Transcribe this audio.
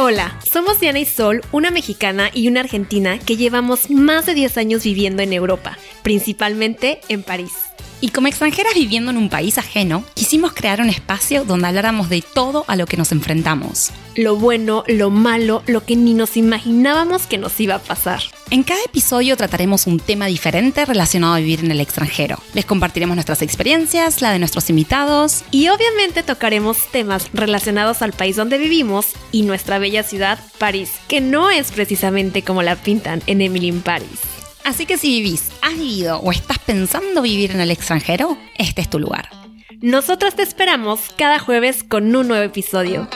Hola, somos Diana y Sol, una mexicana y una argentina que llevamos más de 10 años viviendo en Europa, principalmente en París. Y como extranjeras viviendo en un país ajeno, quisimos crear un espacio donde habláramos de todo a lo que nos enfrentamos. Lo bueno, lo malo, lo que ni nos imaginábamos que nos iba a pasar. En cada episodio trataremos un tema diferente relacionado a vivir en el extranjero. Les compartiremos nuestras experiencias, la de nuestros invitados. Y obviamente tocaremos temas relacionados al país donde vivimos y nuestra bella ciudad, París, que no es precisamente como la pintan en Emily in Paris. Así que si vivís, has vivido o estás pensando vivir en el extranjero, este es tu lugar. Nosotros te esperamos cada jueves con un nuevo episodio.